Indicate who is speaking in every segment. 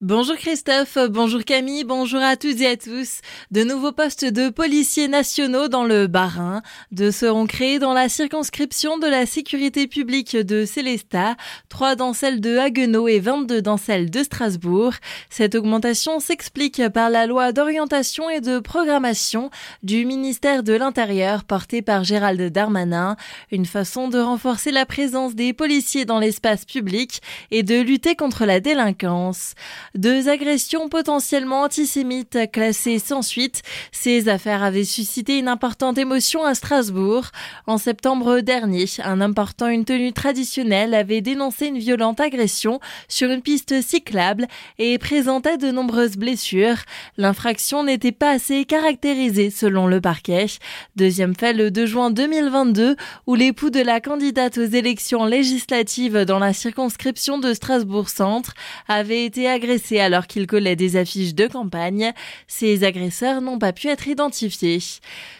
Speaker 1: Bonjour Christophe, bonjour Camille, bonjour à toutes et à tous. De nouveaux postes de policiers nationaux dans le Bas-Rhin Deux seront créés dans la circonscription de la sécurité publique de Célestat, trois dans celle de Haguenau et 22 dans celle de Strasbourg. Cette augmentation s'explique par la loi d'orientation et de programmation du ministère de l'Intérieur portée par Gérald Darmanin, une façon de renforcer la présence des policiers dans l'espace public et de lutter contre la délinquance. Deux agressions potentiellement antisémites classées sans suite. Ces affaires avaient suscité une importante émotion à Strasbourg. En septembre dernier, un homme portant une tenue traditionnelle avait dénoncé une violente agression sur une piste cyclable et présentait de nombreuses blessures. L'infraction n'était pas assez caractérisée selon le parquet. Deuxième fait le 2 juin 2022 où l'époux de la candidate aux élections législatives dans la circonscription de Strasbourg-Centre avait été agressé alors qu'il collait des affiches de campagne. Ces agresseurs n'ont pas pu être identifiés.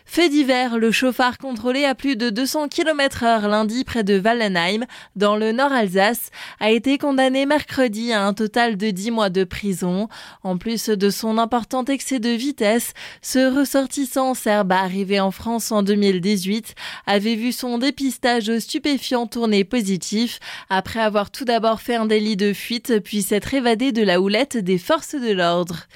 Speaker 1: Fait divers, le chauffard contrôlé à plus de 200 km heure lundi près de Wallenheim, dans le nord Alsace, a été condamné mercredi à un total de 10 mois de prison. En plus de son important excès de vitesse, ce ressortissant serbe arrivé en France en 2018 avait vu son dépistage stupéfiant tourner positif après avoir tout d'abord fait un délit de fuite puis s'être évadé de la des forces de l'ordre.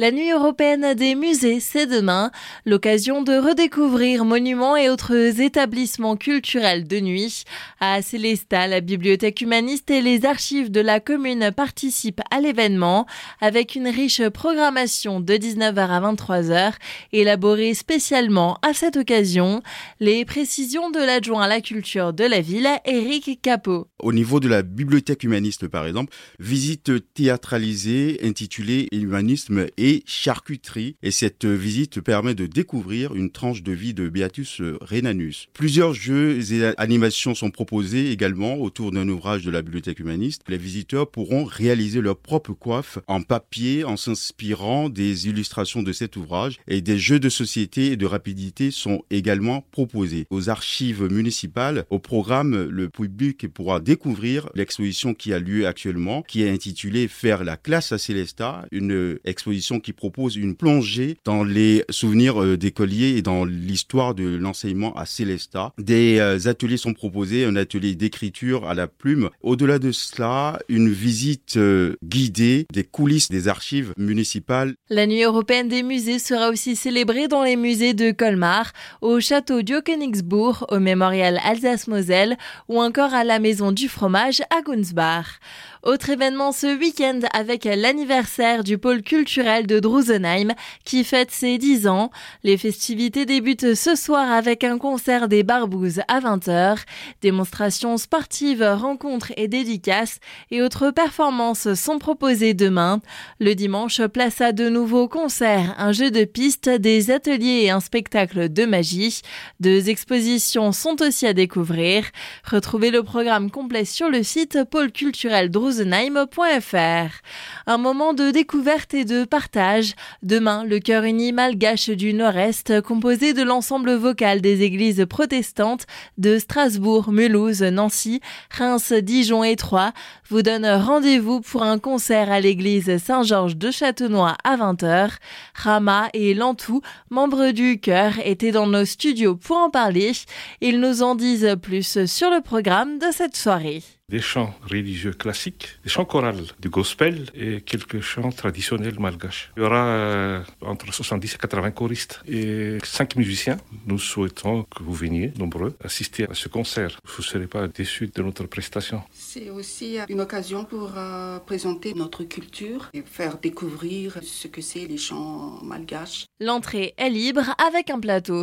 Speaker 1: La nuit européenne des musées, c'est demain, l'occasion de redécouvrir monuments et autres établissements culturels de nuit. À Célestat, la bibliothèque humaniste et les archives de la commune participent à l'événement avec une riche programmation de 19h à 23h élaborée spécialement à cette occasion. Les précisions de l'adjoint à la culture de la ville, Éric Capot.
Speaker 2: Au niveau de la bibliothèque humaniste, par exemple, visite théâtralisée intitulée Humanisme et charcuterie. Et cette visite permet de découvrir une tranche de vie de Beatus Renanus. Plusieurs jeux et animations sont proposés également autour d'un ouvrage de la bibliothèque humaniste. Les visiteurs pourront réaliser leur propre coiffe en papier en s'inspirant des illustrations de cet ouvrage et des jeux de société et de rapidité sont également proposés. Aux archives municipales, au programme, le public pourra découvrir l'exposition qui a lieu actuellement, qui est intitulée Faire la classe à Célestat, une exposition qui propose une plongée dans les souvenirs euh, d'écoliers et dans l'histoire de l'enseignement à Célestat. Des euh, ateliers sont proposés, un atelier d'écriture à la plume. Au-delà de cela, une visite euh, guidée des coulisses des archives municipales.
Speaker 1: La nuit européenne des musées sera aussi célébrée dans les musées de Colmar, au château d'Jokenixbourg, au mémorial Alsace-Moselle ou encore à la maison du fromage à Gunsbach. Autre événement ce week-end avec l'anniversaire du pôle culturel de Drusenheim qui fête ses 10 ans. Les festivités débutent ce soir avec un concert des Barbouzes à 20h, démonstrations sportives, rencontres et dédicaces et autres performances sont proposées demain. Le dimanche, place à de nouveaux concerts, un jeu de pistes, des ateliers et un spectacle de magie. Deux expositions sont aussi à découvrir. Retrouvez le programme complet sur le site pôle culturel Drusenheim un moment de découverte et de partage. Demain, le chœur uni malgache du Nord-Est, composé de l'ensemble vocal des églises protestantes de Strasbourg, Mulhouse, Nancy, Reims, Dijon et Troyes, vous donne rendez-vous pour un concert à l'église Saint-Georges de Châtenois à 20h. Rama et Lantou, membres du chœur, étaient dans nos studios pour en parler. Ils nous en disent plus sur le programme de cette soirée
Speaker 3: des chants religieux classiques, des chants chorales, du gospel et quelques chants traditionnels malgaches. Il y aura euh, entre 70 et 80 choristes et 5 musiciens. Nous souhaitons que vous veniez nombreux assister à ce concert. Vous ne serez pas déçus de notre prestation.
Speaker 4: C'est aussi une occasion pour euh, présenter notre culture et faire découvrir ce que c'est les chants malgaches.
Speaker 1: L'entrée est libre avec un plateau.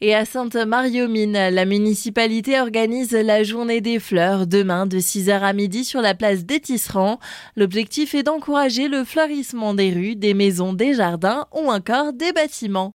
Speaker 1: Et à Sainte-Marie-aux-Mines, la municipalité organise la journée des fleurs demain de de 6h à midi sur la place des Tisserands. L'objectif est d'encourager le fleurissement des rues, des maisons, des jardins ou encore des bâtiments.